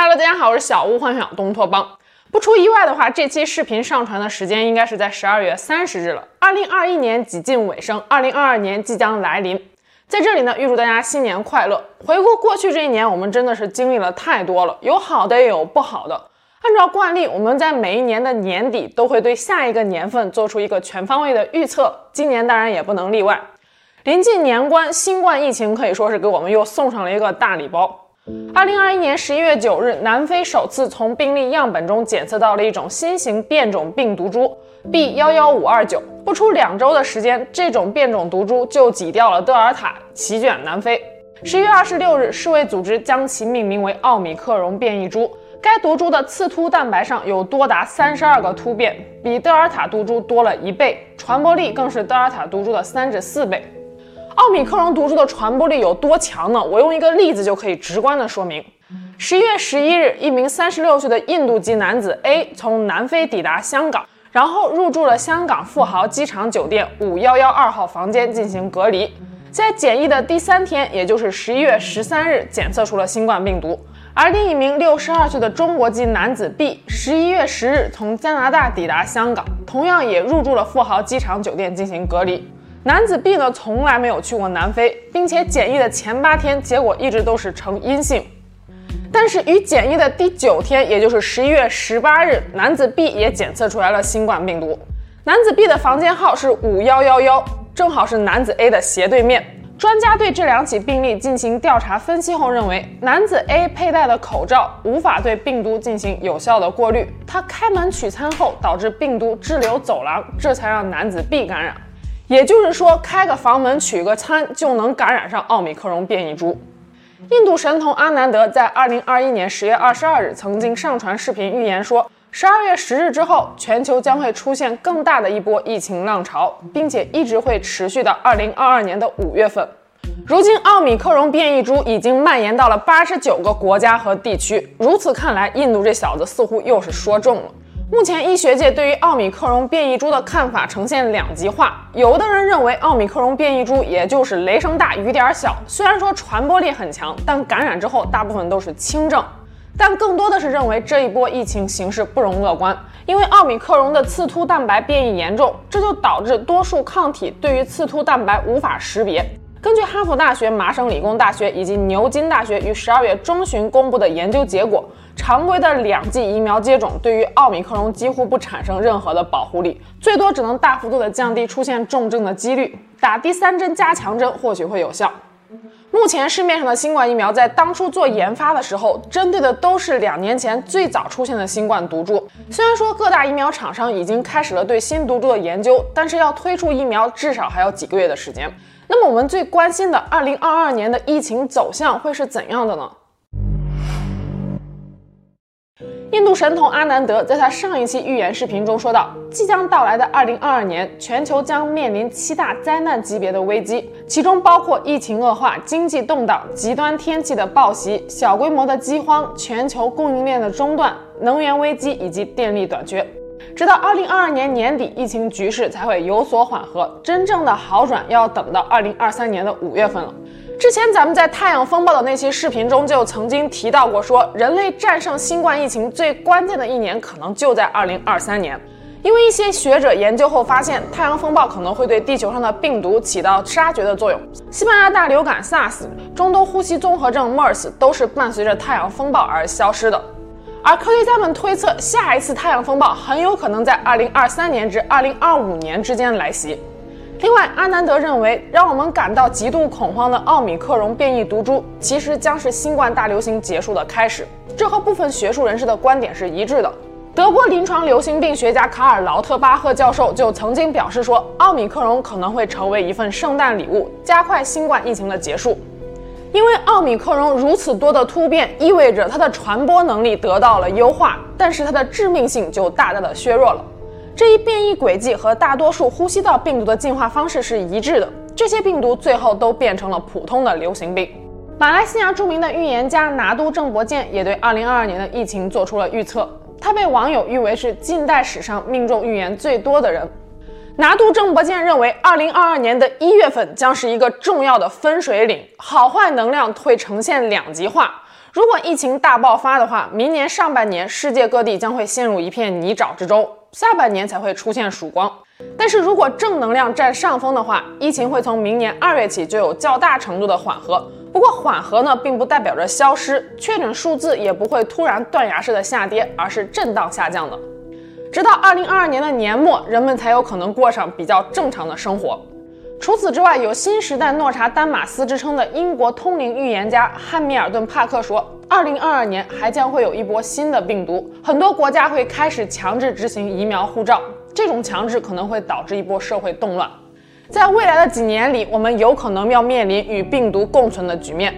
Hello，大家好，我是小屋幻想东托邦。不出意外的话，这期视频上传的时间应该是在十二月三十日了。二零二一年几近尾声，二零二二年即将来临。在这里呢，预祝大家新年快乐。回顾过去这一年，我们真的是经历了太多了，有好的也有不好的。按照惯例，我们在每一年的年底都会对下一个年份做出一个全方位的预测，今年当然也不能例外。临近年关，新冠疫情可以说是给我们又送上了一个大礼包。二零二一年十一月九日，南非首次从病例样本中检测到了一种新型变种病毒株 B 幺幺五二九。不出两周的时间，这种变种毒株就挤掉了德尔塔，席卷南非。十一月二十六日，世卫组织将其命名为奥米克戎变异株。该毒株的刺突蛋白上有多达三十二个突变，比德尔塔毒株多了一倍，传播力更是德尔塔毒株的三至四倍。奥米克戎毒株的传播力有多强呢？我用一个例子就可以直观的说明。十一月十一日，一名三十六岁的印度籍男子 A 从南非抵达香港，然后入住了香港富豪机场酒店五幺幺二号房间进行隔离。在检疫的第三天，也就是十一月十三日，检测出了新冠病毒。而另一名六十二岁的中国籍男子 B，十一月十日从加拿大抵达香港，同样也入住了富豪机场酒店进行隔离。男子 B 呢，从来没有去过南非，并且检疫的前八天结果一直都是呈阴性。但是与检疫的第九天，也就是十一月十八日，男子 B 也检测出来了新冠病毒。男子 B 的房间号是五幺幺幺，正好是男子 A 的斜对面。专家对这两起病例进行调查分析后认为，男子 A 佩戴的口罩无法对病毒进行有效的过滤，他开门取餐后导致病毒滞留走廊，这才让男子 B 感染。也就是说，开个房门取个餐就能感染上奥米克戎变异株。印度神童阿南德在二零二一年十月二十二日曾经上传视频预言说，十二月十日之后，全球将会出现更大的一波疫情浪潮，并且一直会持续到二零二二年的五月份。如今，奥米克戎变异株已经蔓延到了八十九个国家和地区。如此看来，印度这小子似乎又是说中了。目前医学界对于奥米克戎变异株的看法呈现两极化，有的人认为奥米克戎变异株也就是雷声大雨点小，虽然说传播力很强，但感染之后大部分都是轻症。但更多的是认为这一波疫情形势不容乐观，因为奥米克戎的刺突蛋白变异严重，这就导致多数抗体对于刺突蛋白无法识别。根据哈佛大学、麻省理工大学以及牛津大学于十二月中旬公布的研究结果，常规的两剂疫苗接种对于奥密克戎几乎不产生任何的保护力，最多只能大幅度的降低出现重症的几率。打第三针加强针或许会有效。目前市面上的新冠疫苗在当初做研发的时候，针对的都是两年前最早出现的新冠毒株。虽然说各大疫苗厂商已经开始了对新毒株的研究，但是要推出疫苗至少还要几个月的时间。那么我们最关心的二零二二年的疫情走向会是怎样的呢？印度神童阿南德在他上一期预言视频中说道，即将到来的二零二二年，全球将面临七大灾难级别的危机，其中包括疫情恶化、经济动荡、极端天气的暴袭、小规模的饥荒、全球供应链的中断、能源危机以及电力短缺。直到二零二二年年底，疫情局势才会有所缓和，真正的好转要等到二零二三年的五月份了。之前咱们在太阳风暴的那期视频中就曾经提到过说，人类战胜新冠疫情最关键的一年可能就在二零二三年，因为一些学者研究后发现，太阳风暴可能会对地球上的病毒起到杀绝的作用。西班牙大流感 SARS、中东呼吸综合症 MERS 都是伴随着太阳风暴而消失的。而科学家们推测，下一次太阳风暴很有可能在二零二三年至二零二五年之间来袭。另外，阿南德认为，让我们感到极度恐慌的奥米克戎变异毒株，其实将是新冠大流行结束的开始。这和部分学术人士的观点是一致的。德国临床流行病学家卡尔劳特巴赫教授就曾经表示说，奥米克戎可能会成为一份圣诞礼物，加快新冠疫情的结束。因为奥米克戎如此多的突变，意味着它的传播能力得到了优化，但是它的致命性就大大的削弱了。这一变异轨迹和大多数呼吸道病毒的进化方式是一致的，这些病毒最后都变成了普通的流行病。马来西亚著名的预言家拿督郑伯健也对2022年的疫情做出了预测，他被网友誉为是近代史上命中预言最多的人。拿督郑伯健认为，2022年的一月份将是一个重要的分水岭，好坏能量会呈现两极化。如果疫情大爆发的话，明年上半年世界各地将会陷入一片泥沼之中，下半年才会出现曙光。但是如果正能量占上风的话，疫情会从明年二月起就有较大程度的缓和。不过缓和呢，并不代表着消失，确诊数字也不会突然断崖式的下跌，而是震荡下降的。直到二零二二年的年末，人们才有可能过上比较正常的生活。除此之外，有新时代诺查丹马斯之称的英国通灵预言家汉密尔顿·帕克说，二零二二年还将会有一波新的病毒，很多国家会开始强制执行疫苗护照，这种强制可能会导致一波社会动乱。在未来的几年里，我们有可能要面临与病毒共存的局面。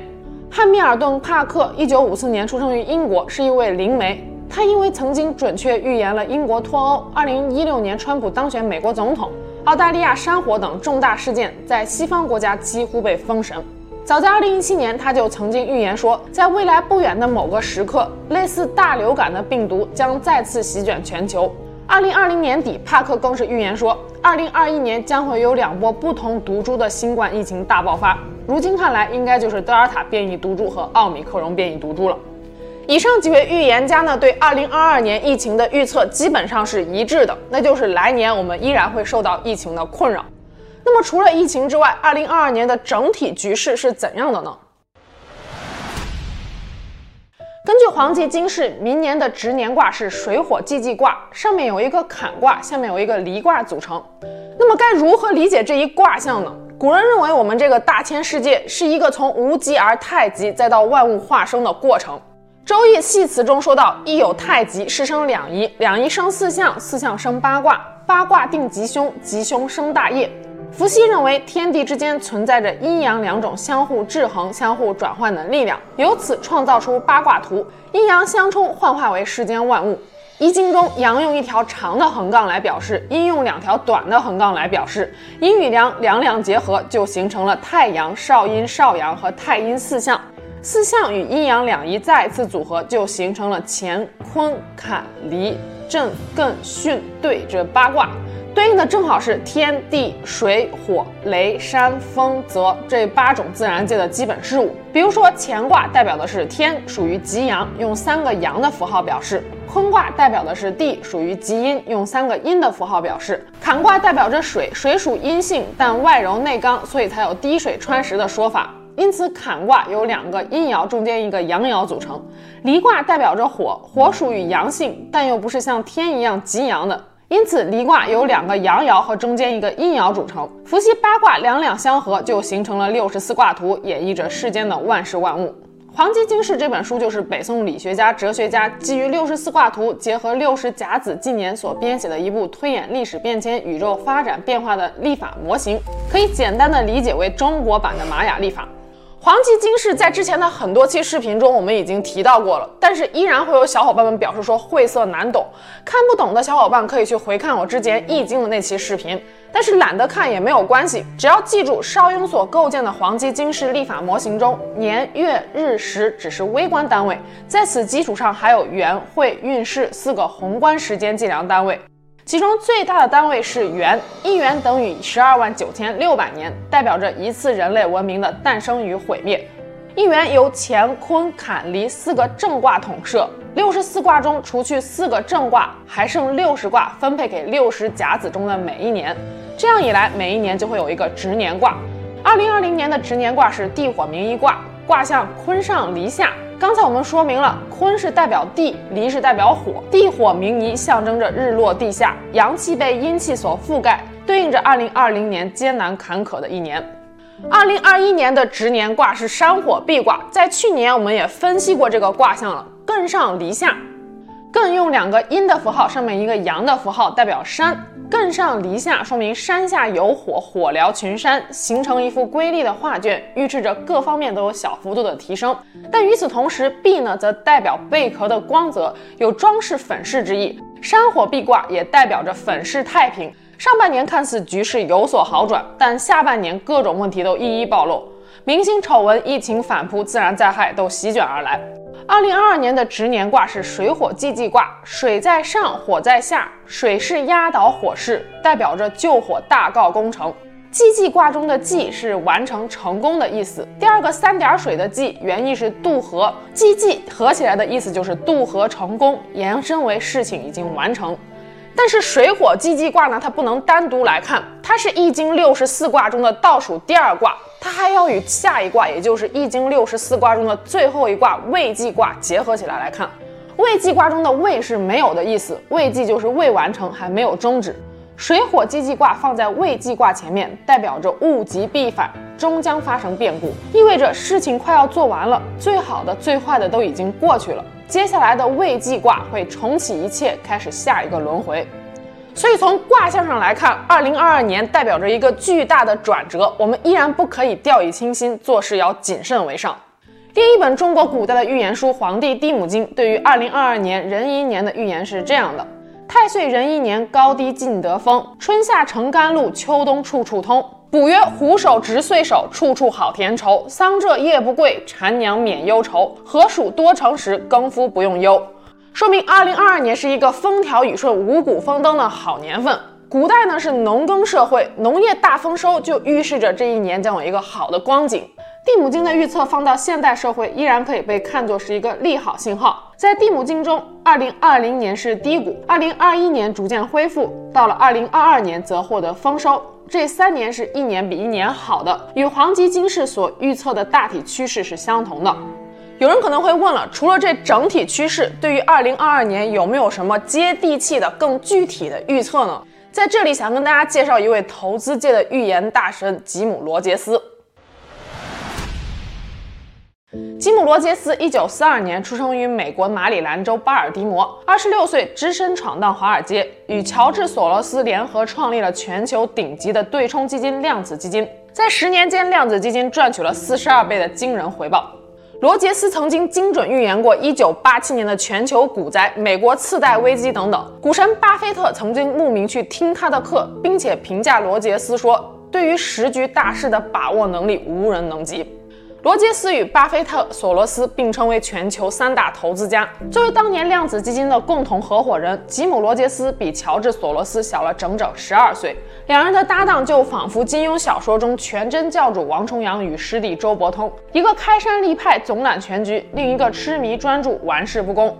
汉密尔顿·帕克一九五四年出生于英国，是一位灵媒。他因为曾经准确预言了英国脱欧、二零一六年川普当选美国总统。澳大利亚山火等重大事件在西方国家几乎被封神。早在2017年，他就曾经预言说，在未来不远的某个时刻，类似大流感的病毒将再次席卷全球。2020年底，帕克更是预言说，2021年将会有两波不同毒株的新冠疫情大爆发。如今看来，应该就是德尔塔变异毒株和奥密克戎变异毒株了。以上几位预言家呢，对二零二二年疫情的预测基本上是一致的，那就是来年我们依然会受到疫情的困扰。那么除了疫情之外，二零二二年的整体局势是怎样的呢？根据黄极经世，明年的值年卦是水火既济卦，上面有一个坎卦，下面有一个离卦组成。那么该如何理解这一卦象呢？古人认为我们这个大千世界是一个从无极而太极，再到万物化生的过程。《周易系辞》中说到：“一有太极，是生两仪，两仪生四象，四象生八卦，八卦定吉凶，吉凶生大业。”伏羲认为天地之间存在着阴阳两种相互制衡、相互转换的力量，由此创造出八卦图，阴阳相冲，幻化为世间万物。《易经》中，阳用一条长的横杠来表示，阴用两条短的横杠来表示，阴与阳两两结合，就形成了太阳、少阴、少阳和太阴四象。四象与阴阳两仪再次组合，就形成了乾坤坎离震艮巽兑这八卦，对应的正好是天地水火雷山风泽这八种自然界的基本事物。比如说乾卦代表的是天，属于极阳，用三个阳的符号表示；坤卦代表的是地，属于极阴，用三个阴的符号表示；坎卦代表着水，水属阴性，但外柔内刚，所以才有滴水穿石的说法。因此，坎卦由两个阴爻中间一个阳爻组成。离卦代表着火，火属于阳性，但又不是像天一样极阳的。因此，离卦由两个阳爻和中间一个阴爻组成。伏羲八卦两两相合，就形成了六十四卦图，演绎着世间的万事万物。《黄极经世》这本书就是北宋理学家、哲学家基于六十四卦图，结合六十甲子纪年所编写的一部推演历史变迁、宇宙发展变化的历法模型，可以简单的理解为中国版的玛雅历法。黄极经世在之前的很多期视频中我们已经提到过了，但是依然会有小伙伴们表示说晦涩难懂，看不懂的小伙伴可以去回看我之前易经的那期视频，但是懒得看也没有关系，只要记住邵雍所构建的黄极经世历法模型中，年月日时只是微观单位，在此基础上还有元会运势四个宏观时间计量单位。其中最大的单位是元，一元等于十二万九千六百年，代表着一次人类文明的诞生与毁灭。一元由乾坤坎离四个正卦统摄，六十四卦中除去四个正卦，还剩六十卦分配给六十甲子中的每一年，这样一来，每一年就会有一个值年卦。二零二零年的值年卦是地火明夷卦，卦象坤上离下。刚才我们说明了，坤是代表地，离是代表火，地火明夷象征着日落地下，阳气被阴气所覆盖，对应着二零二零年艰难坎坷的一年。二零二一年的执年卦是山火壁卦，在去年我们也分析过这个卦象了，艮上离下。艮用两个阴的符号，上面一个阳的符号，代表山。艮上离下，说明山下有火，火燎群山，形成一幅瑰丽的画卷，预示着各方面都有小幅度的提升。但与此同时，賁呢，则代表贝壳的光泽，有装饰粉饰之意。山火賁卦也代表着粉饰太平。上半年看似局势有所好转，但下半年各种问题都一一暴露，明星丑闻、疫情反扑、自然灾害都席卷而来。二零二二年的值年卦是水火既济卦，水在上，火在下，水势压倒火势，代表着救火大告功成。济济卦中的济是完成成功的意思，第二个三点水的济原意是渡河，济济合起来的意思就是渡河成功，延伸为事情已经完成。但是水火济济卦呢，它不能单独来看，它是易经六十四卦中的倒数第二卦，它还要与下一卦，也就是易经六十四卦中的最后一卦未济卦结合起来来看。未济卦中的未是没有的意思，未济就是未完成，还没有终止。水火既济卦放在未济卦前面，代表着物极必反，终将发生变故，意味着事情快要做完了，最好的、最坏的都已经过去了。接下来的未济卦会重启一切，开始下一个轮回。所以从卦象上来看，二零二二年代表着一个巨大的转折，我们依然不可以掉以轻心，做事要谨慎为上。另一本中国古代的预言书《黄帝地母经》对于二零二二年壬寅年的预言是这样的：太岁壬寅年，高低尽得风，春夏成甘露，秋冬处处通。卜曰：虎首值岁首，处处好田畴。桑柘叶不贵，蝉娘免忧愁。禾黍多成时，耕夫不用忧。说明二零二二年是一个风调雨顺、五谷丰登的好年份。古代呢是农耕社会，农业大丰收就预示着这一年将有一个好的光景。地母经的预测放到现代社会，依然可以被看作是一个利好信号。在地母经中，二零二零年是低谷，二零二一年逐渐恢复，到了二零二二年则获得丰收。这三年是一年比一年好的，与黄极金市所预测的大体趋势是相同的。有人可能会问了，除了这整体趋势，对于二零二二年有没有什么接地气的、更具体的预测呢？在这里想跟大家介绍一位投资界的预言大神吉姆·罗杰斯。吉姆·罗杰斯一九四二年出生于美国马里兰州巴尔的摩，二十六岁只身闯荡华尔街，与乔治·索罗斯联合创立了全球顶级的对冲基金量子基金。在十年间，量子基金赚取了四十二倍的惊人回报。罗杰斯曾经精准预言过1987年的全球股灾、美国次贷危机等等。股神巴菲特曾经慕名去听他的课，并且评价罗杰斯说：“对于时局大势的把握能力，无人能及。”罗杰斯与巴菲特、索罗斯并称为全球三大投资家。作为当年量子基金的共同合伙人，吉姆·罗杰斯比乔治·索罗斯小了整整十二岁。两人的搭档就仿佛金庸小说中全真教主王重阳与师弟周伯通，一个开山立派、总揽全局，另一个痴迷专注、玩世不恭。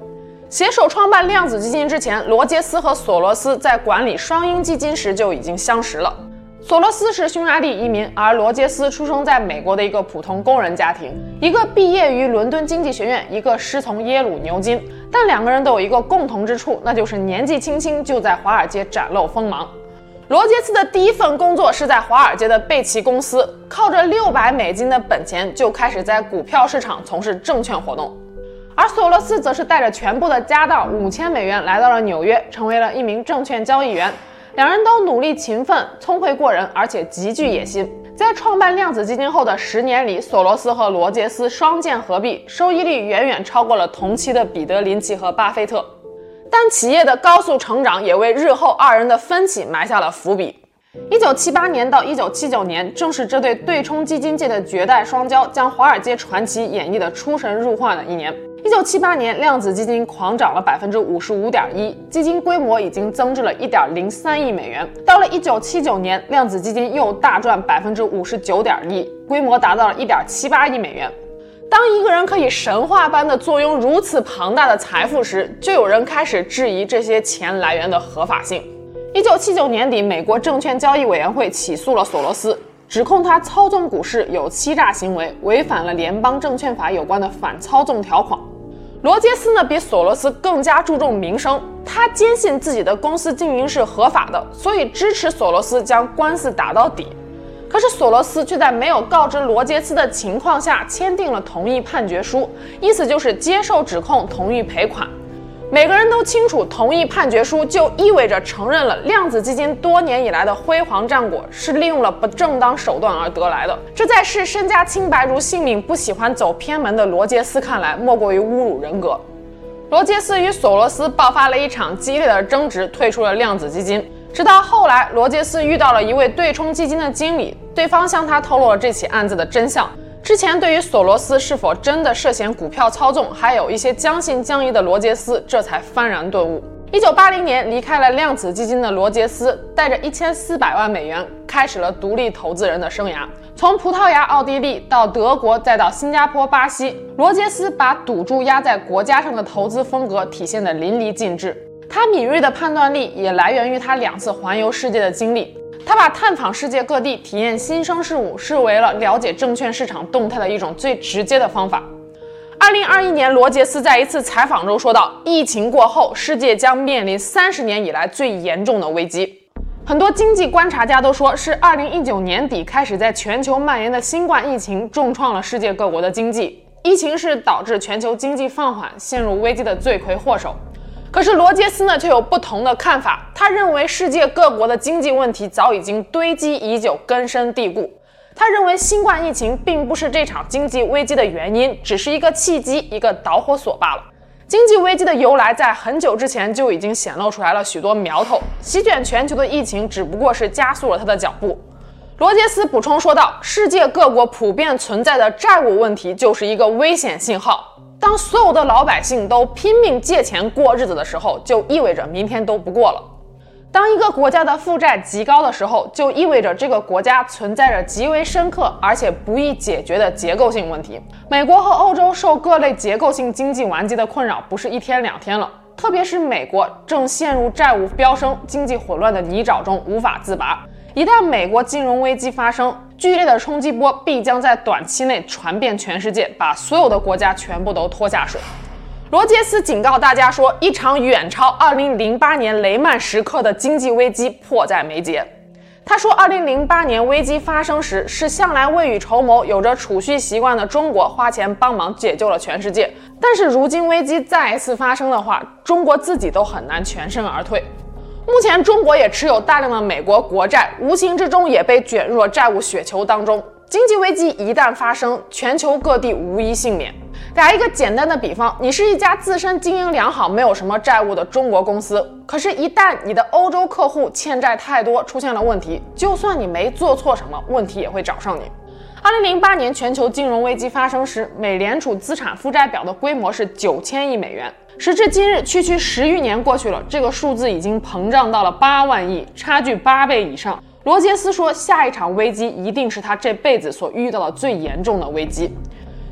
携手创办量子基金之前，罗杰斯和索罗斯在管理双鹰基金时就已经相识了。索罗斯是匈牙利移民，而罗杰斯出生在美国的一个普通工人家庭，一个毕业于伦敦经济学院，一个师从耶鲁牛津。但两个人都有一个共同之处，那就是年纪轻轻就在华尔街展露锋芒。罗杰斯的第一份工作是在华尔街的贝奇公司，靠着六百美金的本钱就开始在股票市场从事证券活动，而索罗斯则是带着全部的家当五千美元来到了纽约，成为了一名证券交易员。两人都努力勤奋、聪慧过人，而且极具野心。在创办量子基金后的十年里，索罗斯和罗杰斯双剑合璧，收益率远远超过了同期的彼得林奇和巴菲特。但企业的高速成长也为日后二人的分歧埋下了伏笔。一九七八年到一九七九年，正是这对对冲基金界的绝代双骄将华尔街传奇演绎的出神入化的一年。一九七八年，量子基金狂涨了百分之五十五点一，基金规模已经增至了一点零三亿美元。到了一九七九年，量子基金又大赚百分之五十九点一，规模达到了一点七八亿美元。当一个人可以神话般的坐拥如此庞大的财富时，就有人开始质疑这些钱来源的合法性。一九七九年底，美国证券交易委员会起诉了索罗斯。指控他操纵股市有欺诈行为，违反了联邦证券法有关的反操纵条款。罗杰斯呢，比索罗斯更加注重名声，他坚信自己的公司经营是合法的，所以支持索罗斯将官司打到底。可是索罗斯却在没有告知罗杰斯的情况下签订了同意判决书，意思就是接受指控，同意赔款。每个人都清楚，同意判决书就意味着承认了量子基金多年以来的辉煌战果是利用了不正当手段而得来的。这在视身家清白如性命、不喜欢走偏门的罗杰斯看来，莫过于侮辱人格。罗杰斯与索罗斯爆发了一场激烈的争执，退出了量子基金。直到后来，罗杰斯遇到了一位对冲基金的经理，对方向他透露了这起案子的真相。之前对于索罗斯是否真的涉嫌股票操纵，还有一些将信将疑的罗杰斯，这才幡然顿悟。一九八零年离开了量子基金的罗杰斯，带着一千四百万美元，开始了独立投资人的生涯。从葡萄牙、奥地利到德国，再到新加坡、巴西，罗杰斯把赌注压在国家上的投资风格体现得淋漓尽致。他敏锐的判断力也来源于他两次环游世界的经历。他把探访世界各地、体验新生事物视为了了解证券市场动态的一种最直接的方法。二零二一年，罗杰斯在一次采访中说道：“疫情过后，世界将面临三十年以来最严重的危机。”很多经济观察家都说，是二零一九年底开始在全球蔓延的新冠疫情重创了世界各国的经济。疫情是导致全球经济放缓、陷入危机的罪魁祸首。可是罗杰斯呢，却有不同的看法。他认为世界各国的经济问题早已经堆积已久、根深蒂固。他认为新冠疫情并不是这场经济危机的原因，只是一个契机、一个导火索罢了。经济危机的由来在很久之前就已经显露出来了许多苗头，席卷全球的疫情只不过是加速了他的脚步。罗杰斯补充说道：“世界各国普遍存在的债务问题就是一个危险信号。当所有的老百姓都拼命借钱过日子的时候，就意味着明天都不过了。”当一个国家的负债极高的时候，就意味着这个国家存在着极为深刻而且不易解决的结构性问题。美国和欧洲受各类结构性经济顽疾的困扰不是一天两天了，特别是美国正陷入债务飙升、经济混乱的泥沼中无法自拔。一旦美国金融危机发生，剧烈的冲击波必将在短期内传遍全世界，把所有的国家全部都拖下水。罗杰斯警告大家说，一场远超2008年雷曼时刻的经济危机迫在眉睫。他说，2008年危机发生时，是向来未雨绸缪、有着储蓄习惯的中国花钱帮忙解救了全世界。但是如今危机再一次发生的话，中国自己都很难全身而退。目前，中国也持有大量的美国国债，无形之中也被卷入了债务雪球当中。经济危机一旦发生，全球各地无一幸免。打一个简单的比方，你是一家自身经营良好、没有什么债务的中国公司，可是，一旦你的欧洲客户欠债太多，出现了问题，就算你没做错什么，问题也会找上你。二零零八年全球金融危机发生时，美联储资产负债表的规模是九千亿美元。时至今日，区区十余年过去了，这个数字已经膨胀到了八万亿，差距八倍以上。罗杰斯说，下一场危机一定是他这辈子所遇到的最严重的危机。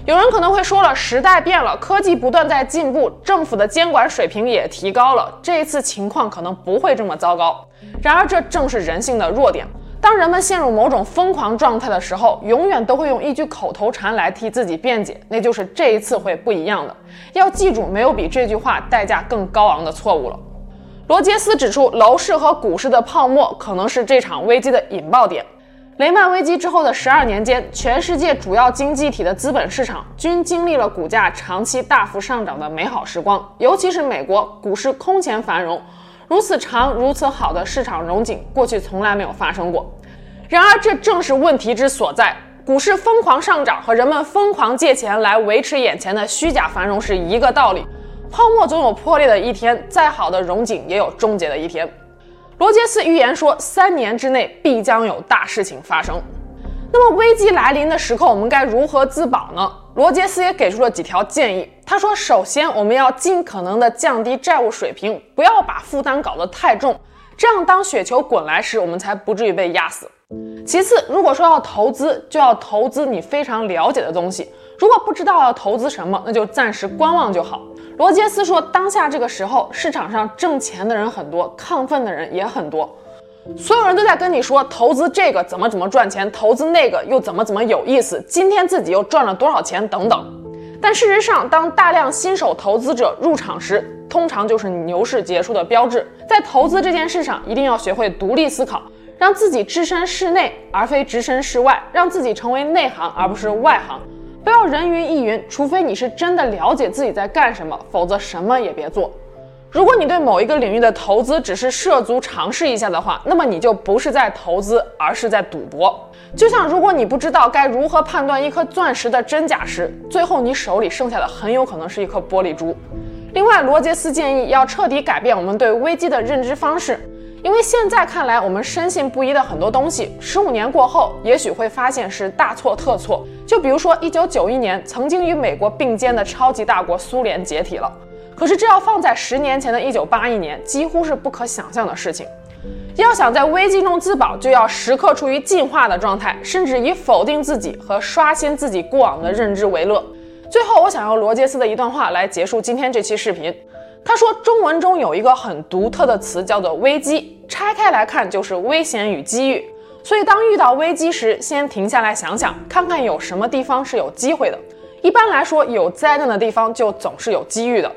有人可能会说了，时代变了，科技不断在进步，政府的监管水平也提高了，这一次情况可能不会这么糟糕。然而，这正是人性的弱点。当人们陷入某种疯狂状态的时候，永远都会用一句口头禅来替自己辩解，那就是这一次会不一样的。要记住，没有比这句话代价更高昂的错误了。罗杰斯指出，楼市和股市的泡沫可能是这场危机的引爆点。雷曼危机之后的十二年间，全世界主要经济体的资本市场均经历了股价长期大幅上涨的美好时光。尤其是美国股市空前繁荣，如此长、如此好的市场融景，过去从来没有发生过。然而，这正是问题之所在。股市疯狂上涨和人们疯狂借钱来维持眼前的虚假繁荣是一个道理。泡沫总有破裂的一天，再好的融景也有终结的一天。罗杰斯预言说，三年之内必将有大事情发生。那么危机来临的时刻，我们该如何自保呢？罗杰斯也给出了几条建议。他说，首先我们要尽可能的降低债务水平，不要把负担搞得太重，这样当雪球滚来时，我们才不至于被压死。其次，如果说要投资，就要投资你非常了解的东西。如果不知道要投资什么，那就暂时观望就好。罗杰斯说，当下这个时候，市场上挣钱的人很多，亢奋的人也很多，所有人都在跟你说投资这个怎么怎么赚钱，投资那个又怎么怎么有意思，今天自己又赚了多少钱等等。但事实上，当大量新手投资者入场时，通常就是牛市结束的标志。在投资这件事上，一定要学会独立思考，让自己置身事内而非置身事外，让自己成为内行而不是外行。不要人云亦云，除非你是真的了解自己在干什么，否则什么也别做。如果你对某一个领域的投资只是涉足尝试一下的话，那么你就不是在投资，而是在赌博。就像如果你不知道该如何判断一颗钻石的真假时，最后你手里剩下的很有可能是一颗玻璃珠。另外，罗杰斯建议要彻底改变我们对危机的认知方式。因为现在看来，我们深信不疑的很多东西，十五年过后，也许会发现是大错特错。就比如说，一九九一年曾经与美国并肩的超级大国苏联解体了，可是这要放在十年前的一九八一年，几乎是不可想象的事情。要想在危机中自保，就要时刻处于进化的状态，甚至以否定自己和刷新自己过往的认知为乐。最后，我想用罗杰斯的一段话来结束今天这期视频。他说，中文中有一个很独特的词叫做“危机”，拆开来看就是危险与机遇。所以，当遇到危机时，先停下来想想，看看有什么地方是有机会的。一般来说，有灾难的地方就总是有机遇的。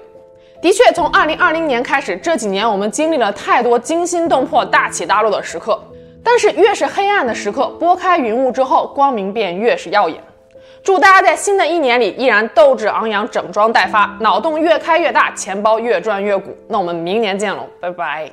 的确，从二零二零年开始，这几年我们经历了太多惊心动魄、大起大落的时刻。但是，越是黑暗的时刻，拨开云雾之后，光明便越是耀眼。祝大家在新的一年里依然斗志昂扬、整装待发，脑洞越开越大，钱包越赚越鼓。那我们明年见喽，拜拜。